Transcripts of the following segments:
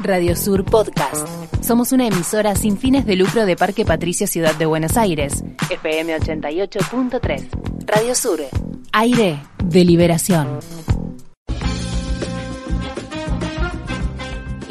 Radio Sur Podcast. Somos una emisora sin fines de lucro de Parque Patricio Ciudad de Buenos Aires. FM 88.3. Radio Sur. Aire de liberación.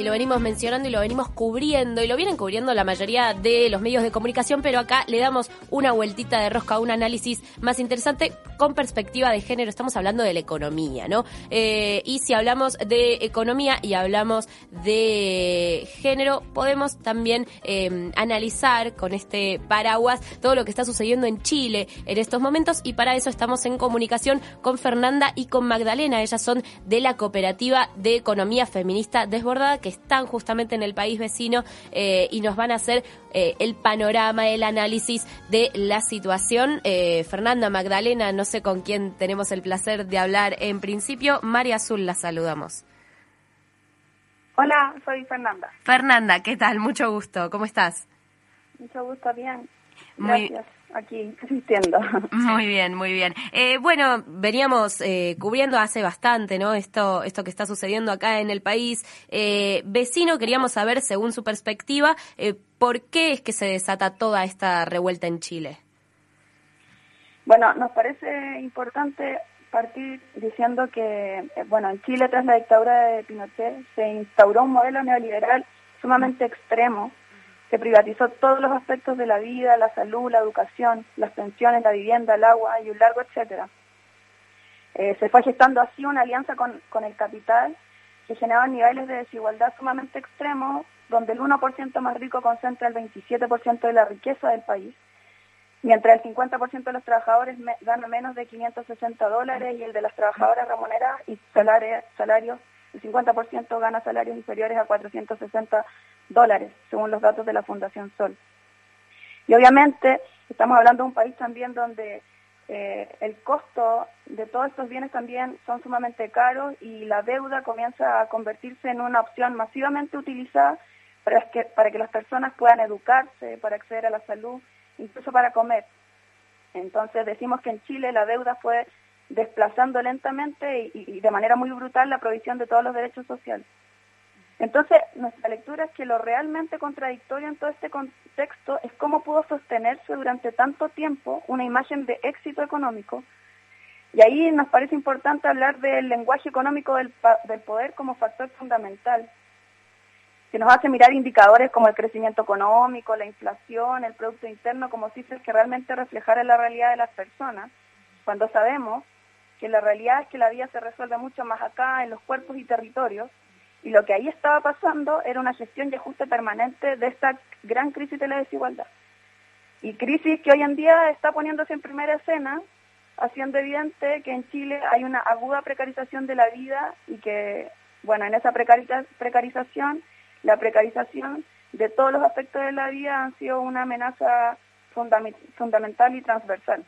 Lo venimos mencionando y lo venimos cubriendo y lo vienen cubriendo la mayoría de los medios de comunicación, pero acá le damos una vueltita de rosca, un análisis más interesante con perspectiva de género. Estamos hablando de la economía, ¿no? Eh, y si hablamos de economía y hablamos de género, podemos también eh, analizar con este paraguas todo lo que está sucediendo en Chile en estos momentos y para eso estamos en comunicación con Fernanda y con Magdalena. Ellas son de la cooperativa de economía feminista desbordada que están justamente en el país vecino eh, y nos van a hacer eh, el panorama, el análisis de la situación. Eh, Fernanda Magdalena, no sé con quién tenemos el placer de hablar en principio. María Azul, la saludamos. Hola, soy Fernanda. Fernanda, ¿qué tal? Mucho gusto. ¿Cómo estás? Mucho gusto, bien. Gracias aquí asistiendo. Muy bien, muy bien. Eh, bueno, veníamos eh, cubriendo hace bastante, ¿no? Esto, esto que está sucediendo acá en el país. Eh, vecino, queríamos saber, según su perspectiva, ¿por qué es que se desata toda esta revuelta en Chile? Bueno, nos parece importante partir diciendo que, bueno, en Chile tras la dictadura de Pinochet se instauró un modelo neoliberal sumamente extremo se privatizó todos los aspectos de la vida, la salud, la educación, las pensiones, la vivienda, el agua y un largo etcétera. Eh, se fue gestando así una alianza con, con el capital que generaba niveles de desigualdad sumamente extremos, donde el 1% más rico concentra el 27% de la riqueza del país, mientras el 50% de los trabajadores gana menos de 560 dólares y el de las trabajadoras remuneradas y salarios, el 50% gana salarios inferiores a 460 dólares, según los datos de la Fundación Sol. Y obviamente estamos hablando de un país también donde eh, el costo de todos estos bienes también son sumamente caros y la deuda comienza a convertirse en una opción masivamente utilizada para que, para que las personas puedan educarse, para acceder a la salud, incluso para comer. Entonces decimos que en Chile la deuda fue desplazando lentamente y de manera muy brutal la provisión de todos los derechos sociales. Entonces, nuestra lectura es que lo realmente contradictorio en todo este contexto es cómo pudo sostenerse durante tanto tiempo una imagen de éxito económico. Y ahí nos parece importante hablar del lenguaje económico del, poder como factor fundamental, que nos hace mirar indicadores como el crecimiento económico, la inflación, el Producto Interno como cifras que realmente reflejaran la realidad de las personas, cuando sabemos que la realidad es que la vida se resuelve mucho más acá, en los cuerpos y territorios, y lo que ahí estaba pasando era una gestión y ajuste permanente de esta gran crisis de la desigualdad. Y crisis que hoy en día está poniéndose en primera escena, haciendo evidente que en Chile hay una aguda precarización de la vida y que, bueno, en esa precarización, la precarización de todos los aspectos de la vida han sido una amenaza fundamental y transversal.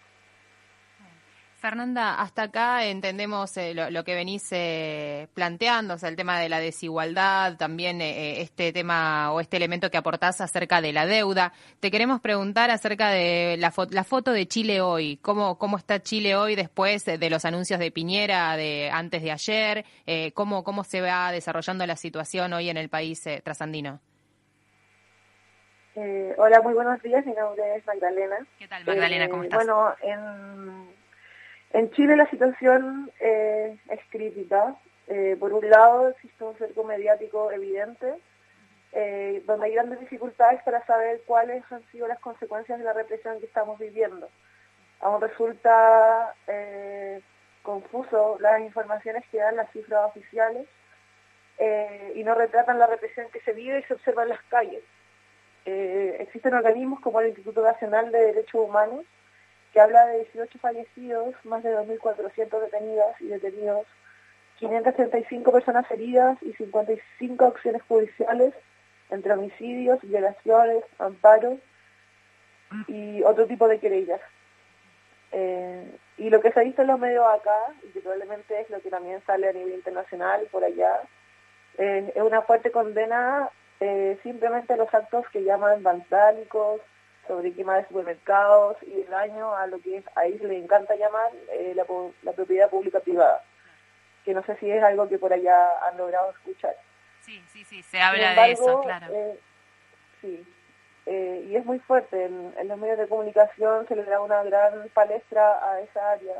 Fernanda, hasta acá entendemos eh, lo, que venís eh, planteando, o sea, el tema de la desigualdad, también eh, este tema o este elemento que aportás acerca de la deuda. Te queremos preguntar acerca de la, la foto de Chile hoy. ¿Cómo, ¿Cómo está Chile hoy después de los anuncios de Piñera de antes de ayer? ¿cómo, ¿Cómo se va desarrollando la situación hoy en el país trasandino? hola, muy buenos días. Mi nombre es Magdalena. ¿Qué tal, Magdalena? ¿Cómo estás? Bueno, en en Chile la situación eh, es crítica. Eh, por un lado existe un cerco mediático evidente, eh, donde hay grandes dificultades para saber cuáles han sido las consecuencias de la represión que estamos viviendo. Aún resulta confuso las informaciones que dan las cifras oficiales y no retratan la represión que se vive y se observa en las calles. existen organismos como el Instituto Nacional de Derechos Humanos que habla de 18 fallecidos, más de 2.400 detenidas y detenidos, 535 personas heridas y 55 acciones judiciales entre homicidios, violaciones, amparos y otro tipo de querellas. Eh, y lo que se ha visto en los medios acá, y que probablemente es lo que también sale a nivel internacional por allá, es una fuerte condena eh, simplemente a los actos que llaman vandálicos, sobre quema de supermercados y el daño a lo que es, ahí se le encanta llamar eh, la, la, propiedad pública privada, que no sé si es algo que por allá han logrado escuchar. Sí, sí, sí, se habla de eso, claro. Eh, sí, eh, y es muy fuerte. En, los medios de comunicación se le da una gran palestra a esa área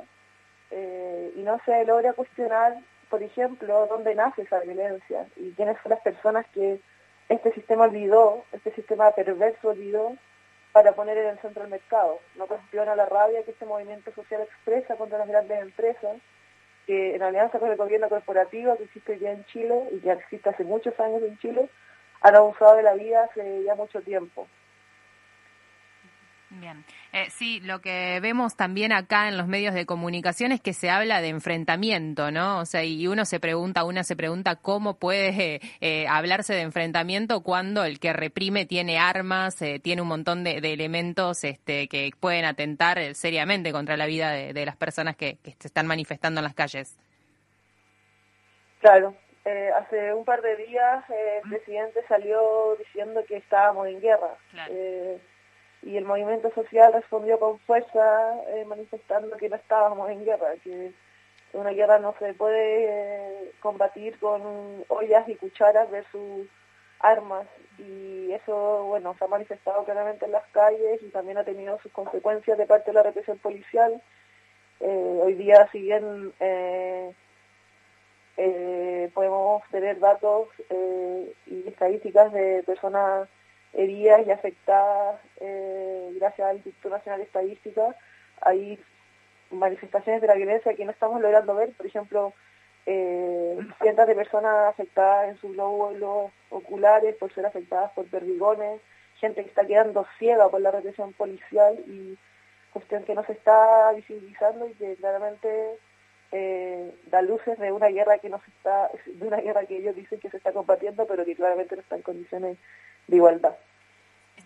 eh, y no se logra cuestionar, por ejemplo, dónde nace esa violencia y quiénes son las personas que este sistema olvidó, este sistema perverso olvidó para poner en el centro del mercado. No cuestiona la rabia que este movimiento social expresa contra las grandes empresas, que en alianza con el gobierno corporativo que existe ya en Chile y que existe hace muchos años en Chile, han abusado de la vida hace ya mucho tiempo. Bien, eh, sí, lo que vemos también acá en los medios de comunicación es que se habla de enfrentamiento, ¿no? O sea, y uno se pregunta, una se pregunta cómo puede eh, hablarse de enfrentamiento cuando el que reprime tiene armas, eh, tiene un montón de, elementos este, que pueden atentar seriamente contra la vida de, las personas que, se están manifestando en las calles. Claro, hace un par de días el presidente salió diciendo que estábamos en guerra. Claro y el movimiento social respondió con fuerza eh, manifestando que no estábamos en guerra, que una guerra no se puede eh, combatir con ollas y cucharas versus armas. Y eso bueno se ha manifestado claramente en las calles y también ha tenido sus consecuencias de parte de la represión policial. Eh, hoy día si bien podemos tener datos y estadísticas de personas heridas y afectadas eh, gracias al Instituto Nacional de Estadística. Hay manifestaciones de la violencia que no estamos logrando ver, por ejemplo, eh, cientos de personas afectadas en sus glóbulos oculares por ser afectadas por perdigones, gente que está quedando ciega por la represión policial y cuestión que no se está visibilizando y que claramente eh, da luces de una guerra que no se está, de una guerra que ellos dicen que se está combatiendo, pero que claramente no está en condiciones de igualdad.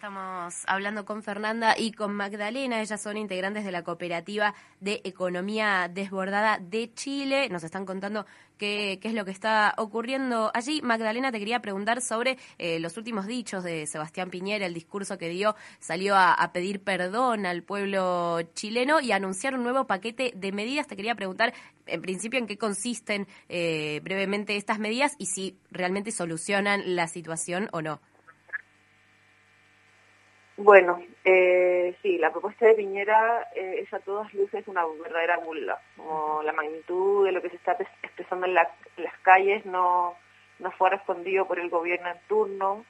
Estamos hablando con Fernanda y con Magdalena. Ellas son integrantes de la Cooperativa de Economía Desbordada de Chile. Nos están contando qué, qué es lo que está ocurriendo allí. Magdalena, te quería preguntar sobre eh, los últimos dichos de Sebastián Piñera, el discurso que dio, salió a, pedir perdón al pueblo chileno y anunciar un nuevo paquete de medidas. Te quería preguntar, en principio, en qué consisten eh, brevemente estas medidas y si realmente solucionan la situación o no. Bueno, eh, sí, la propuesta de Piñera eh, es a todas luces una verdadera burla. La magnitud de lo que se está expresando en, las calles no, no fue respondido por el gobierno en turno.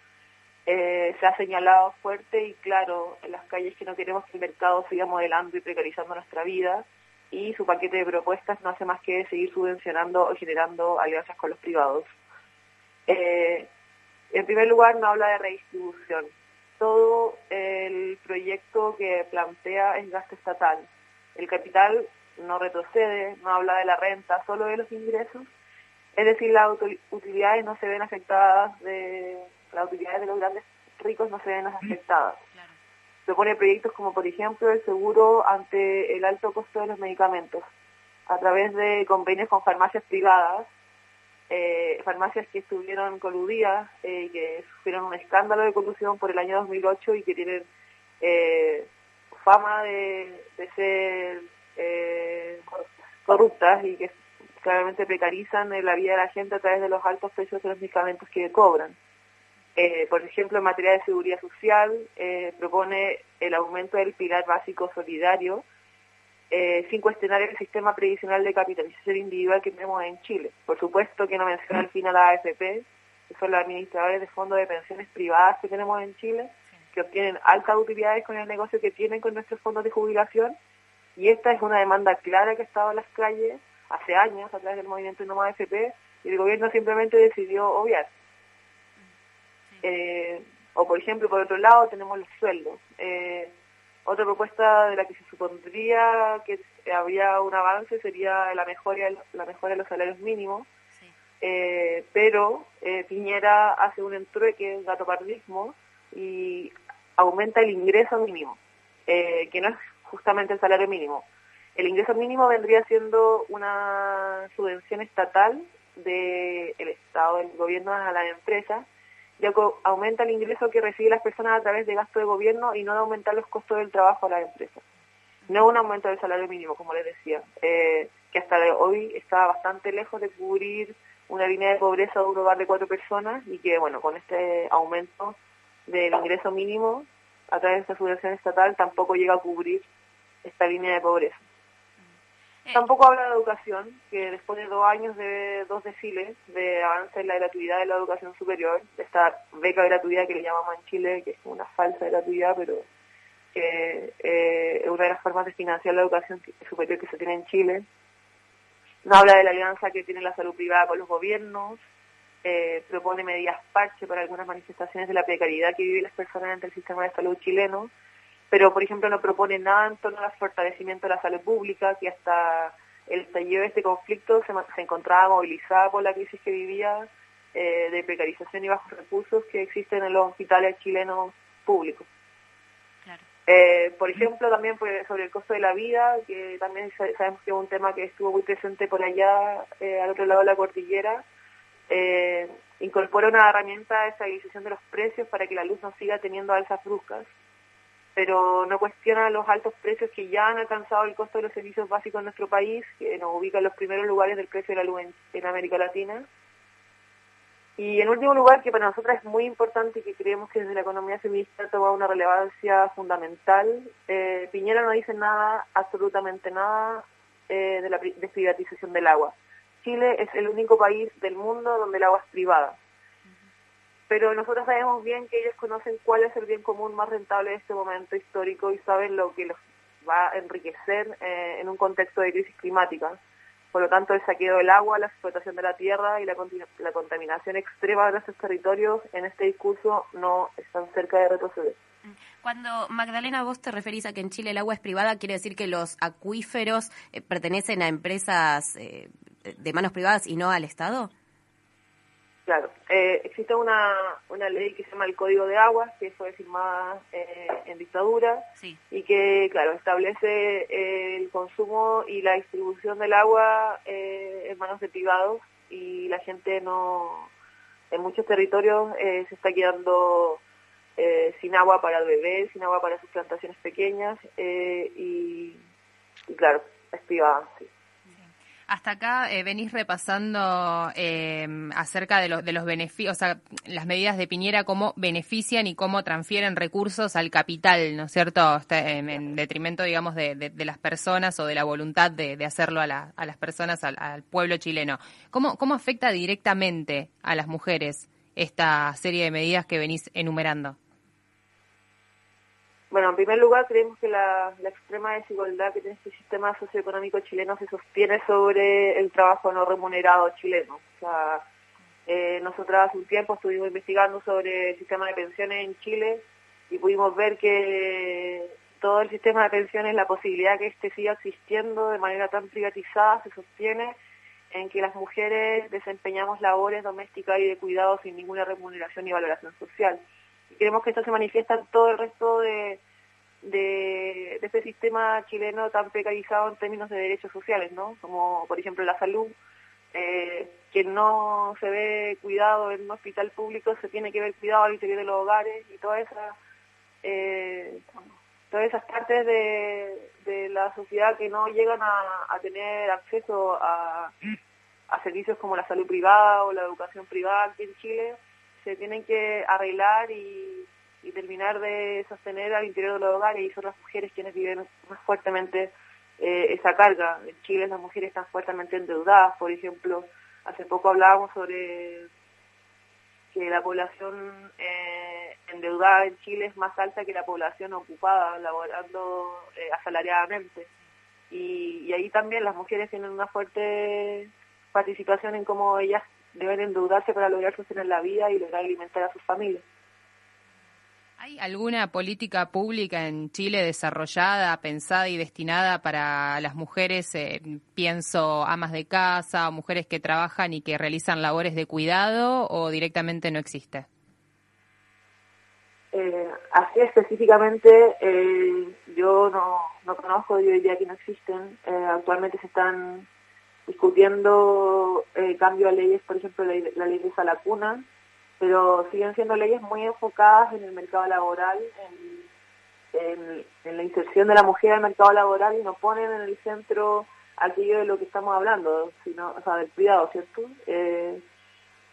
Eh, se ha señalado fuerte y claro en las calles que no queremos que el mercado siga modelando y precarizando nuestra vida y su paquete de propuestas no hace más que seguir subvencionando o generando alianzas con los privados. Eh, en primer lugar, no habla de redistribución todo el proyecto que plantea es gasto estatal. El capital no retrocede, no habla de la renta, solo de los ingresos. Es decir, las utilidades no se ven afectadas, de, las utilidades de los grandes ricos no se ven afectadas. Propone proyectos como, por ejemplo, el seguro ante el alto costo de los medicamentos, a través de convenios con farmacias privadas, farmacias que estuvieron coludidas, eh, que sufrieron un escándalo de colusión por el año 2008 y que tienen eh, fama de, ser eh, corruptas y que claramente precarizan la vida de la gente a través de los altos precios de los medicamentos que cobran. por ejemplo, en materia de seguridad social, propone el aumento del pilar básico solidario, eh, sin cuestionar el sistema previsional de capitalización individual que tenemos en Chile. Por supuesto que no menciona al fin a la AFP, que son los administradores de fondos de pensiones privadas que tenemos en Chile, que obtienen altas utilidades con el negocio que tienen con nuestros fondos de jubilación. Y esta es una demanda clara que ha estado en las calles hace años a través del movimiento No AFP y el gobierno simplemente decidió obviar. Eh, o por ejemplo, por otro lado, tenemos los sueldos. Eh, otra propuesta de la que se supondría que habría un avance sería la mejora, la mejora de los salarios mínimos, eh, pero eh, Piñera hace un entrueque, un gatopardismo, y aumenta el ingreso mínimo, eh, que no es justamente el salario mínimo. El ingreso mínimo vendría siendo una subvención estatal del Estado, del gobierno a las empresas, ya aumenta el ingreso que reciben las personas a través de gasto de gobierno y no de aumentar los costos del trabajo a las empresas. No un aumento del salario mínimo, como les decía, eh, que hasta hoy está bastante lejos de cubrir una línea de pobreza de un hogar de cuatro personas y que, bueno, con este aumento del ingreso mínimo a través de esta subvención estatal tampoco llega a cubrir esta línea de pobreza. Eh. Tampoco habla de educación, que después de dos años de dos desfiles de avance en la gratuidad de la educación superior, esta beca gratuidad que le llamamos en Chile, que es una falsa gratuidad, pero que eh, es una de las formas de financiar la educación superior que se tiene en Chile, no habla de la alianza que tiene la salud privada con los gobiernos, eh, propone medidas parche para algunas manifestaciones de la precariedad que viven las personas dentro del sistema de salud chileno, pero por ejemplo no propone nada en torno al fortalecimiento de la salud pública, que hasta el estallido de este conflicto se, se encontraba movilizada por la crisis que vivía eh, de precarización y bajos recursos que existen en los hospitales chilenos públicos. Eh, por ejemplo, también sobre el costo de la vida, que también sabemos que es un tema que estuvo muy presente por allá, eh, al otro lado de la cordillera. Incorpora una herramienta de estabilización de los precios para que la luz no siga teniendo alzas bruscas, pero no cuestiona los altos precios que ya han alcanzado el costo de los servicios básicos en nuestro país, que nos ubica en los primeros lugares del precio de la luz en América Latina. Y en último lugar, que para nosotras es muy importante y que creemos que desde la economía feminista toma una relevancia fundamental, eh, Piñera no dice nada, absolutamente nada, eh, de la desprivatización del agua. Chile es el único país del mundo donde el agua es privada. Pero nosotros sabemos bien que ellos conocen cuál es el bien común más rentable de este momento histórico y saben lo que los va a enriquecer eh, en un contexto de crisis climática. Por lo tanto, el saqueo del agua, la explotación de la tierra y la, la contaminación extrema de nuestros territorios en este discurso no están cerca de retroceder. Cuando Magdalena vos te referís a que en Chile el agua es privada, ¿quiere decir que los acuíferos eh, pertenecen a empresas eh, de manos privadas y no al Estado? Claro, eh, existe una, una ley que se llama el Código de Aguas, que fue firmada eh, en dictadura y que, claro, establece eh, el consumo y la distribución del agua en manos de privados y la gente no, en muchos territorios se está quedando sin agua para beber, sin agua para sus plantaciones pequeñas y, y, claro, es privada, sí. Hasta acá eh, venís repasando eh, acerca de, de los beneficios, o sea, las medidas de Piñera, cómo benefician y cómo transfieren recursos al capital, ¿no es cierto? Este, en, detrimento, digamos, de, las personas o de la voluntad de, hacerlo a, las personas, al, pueblo chileno. ¿Cómo, ¿Cómo afecta directamente a las mujeres esta serie de medidas que venís enumerando? Bueno, en primer lugar, creemos que la, extrema desigualdad que tiene este sistema socioeconómico chileno se sostiene sobre el trabajo no remunerado chileno. O sea, eh, nosotras hace un tiempo estuvimos investigando sobre el sistema de pensiones en Chile y pudimos ver que todo el sistema de pensiones, la posibilidad que este siga existiendo de manera tan privatizada, se sostiene en que las mujeres desempeñamos labores domésticas y de cuidado sin ninguna remuneración y valoración social creemos que esto se manifiesta en todo el resto de, de, este sistema chileno tan precarizado en términos de derechos sociales, ¿no? Como por ejemplo la salud, eh, que no se ve cuidado en un hospital público, se tiene que ver cuidado al interior de los hogares y todas esas, eh, todas esas partes de, de, la sociedad que no llegan a, tener acceso a, a servicios como la salud privada o la educación privada en Chile se tienen que arreglar y, terminar de sostener al interior de los hogares y son las mujeres quienes viven más fuertemente eh, esa carga. En Chile las mujeres están fuertemente endeudadas, por ejemplo, hace poco hablábamos sobre que la población eh, endeudada en Chile es más alta que la población ocupada, laborando eh, asalariadamente. Y, y ahí también las mujeres tienen una fuerte participación en cómo ellas deben endeudarse para lograr sostener la vida y lograr alimentar a sus familias. ¿Hay alguna política pública en Chile desarrollada, pensada y destinada para las mujeres, eh, pienso amas de casa o mujeres que trabajan y que realizan labores de cuidado o directamente no existe? Eh, así específicamente eh, yo no, no conozco, yo diría que no existen. actualmente se están discutiendo eh, cambio a leyes, por ejemplo, la, ley de Salacuna, pero siguen siendo leyes muy enfocadas en el mercado laboral, en, la inserción de la mujer al mercado laboral y no ponen en el centro aquello de lo que estamos hablando, sino, o sea, del cuidado, ¿cierto? Eh,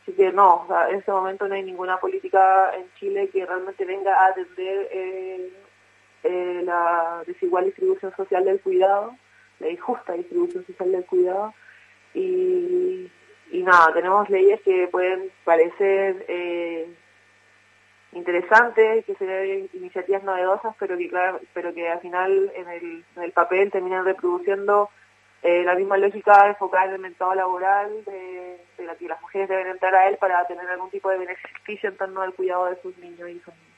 así que no, en este momento no hay ninguna política en Chile que realmente venga a atender eh, eh, la desigual distribución social del cuidado, la injusta distribución social del cuidado. Y, y nada, tenemos leyes que pueden parecer eh, interesantes, que sean iniciativas novedosas, pero que claro, pero que al final en el, en el papel terminan reproduciendo eh, la misma lógica enfocada en el mercado laboral, de, de, la que las mujeres deben entrar a él para tener algún tipo de beneficio en torno al cuidado de sus niños y sus niñas.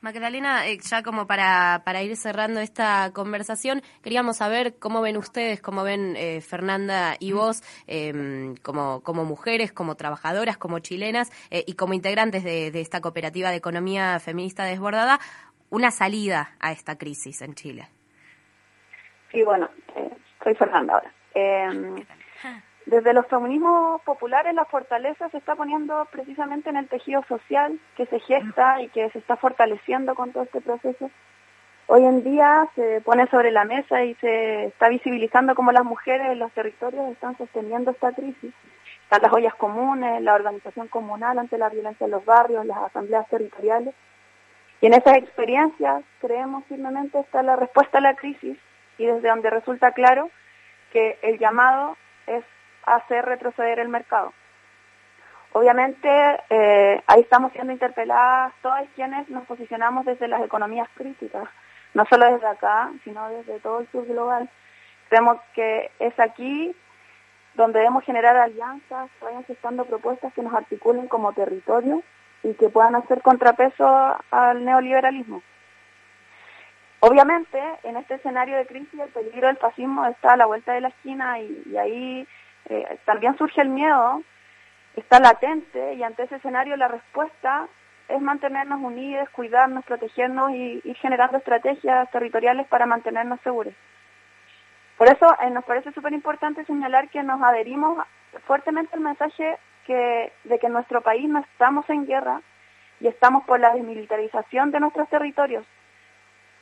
Magdalena, eh, ya como para, para ir cerrando esta conversación, queríamos saber cómo ven ustedes, cómo ven eh, Fernanda y vos, eh, como, como mujeres, como trabajadoras, como chilenas eh, y como integrantes de, de, esta cooperativa de economía feminista desbordada, una salida a esta crisis en Chile. Sí, bueno, eh, soy Fernanda ahora. Desde los feminismos populares la fortaleza se está poniendo precisamente en el tejido social que se gesta y que se está fortaleciendo con todo este proceso. Hoy en día se pone sobre la mesa y se está visibilizando cómo las mujeres en los territorios están sosteniendo esta crisis. Están las ollas comunes, la organización comunal ante la violencia en los barrios, las asambleas territoriales. Y en esas experiencias creemos firmemente está la respuesta a la crisis y desde donde resulta claro que el llamado es hacer retroceder el mercado. Obviamente, eh, ahí estamos siendo interpeladas todas quienes nos posicionamos desde las economías críticas, no solo desde acá, sino desde todo el sur global. Creemos que es aquí donde debemos generar alianzas, vayan gestando propuestas que nos articulen como territorio y que puedan hacer contrapeso al neoliberalismo. Obviamente, en este escenario de crisis, el peligro del fascismo está a la vuelta de la esquina y, y ahí eh, también surge el miedo, está latente y ante ese escenario la respuesta es mantenernos unidos, cuidarnos, protegernos y ir generando estrategias territoriales para mantenernos seguros. Por eso eh, nos parece súper importante señalar que nos adherimos fuertemente al mensaje que, de que en nuestro país no estamos en guerra y estamos por la desmilitarización de nuestros territorios.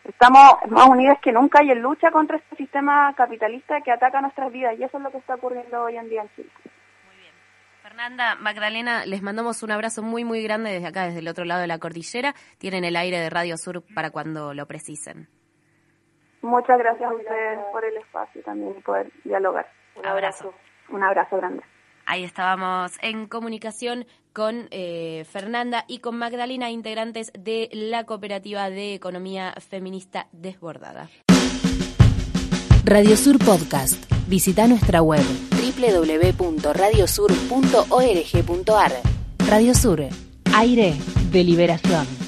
Estamos más unidas que nunca y en lucha contra este sistema capitalista que ataca nuestras vidas y eso es lo que está ocurriendo hoy en día en Chile. Muy bien. Fernanda, Magdalena, les mandamos un abrazo muy, muy grande desde acá, desde el otro lado de la cordillera. Tienen el aire de Radio Sur para cuando lo precisen. Muchas gracias a ustedes por el espacio también y poder dialogar. Un abrazo. Un abrazo grande. Ahí estábamos en comunicación con eh, Fernanda y con Magdalena, integrantes de la Cooperativa de Economía Feminista Desbordada. Radio Sur Podcast. Visita nuestra web www.radiosur.org.ar. Radio Sur. Aire de liberación.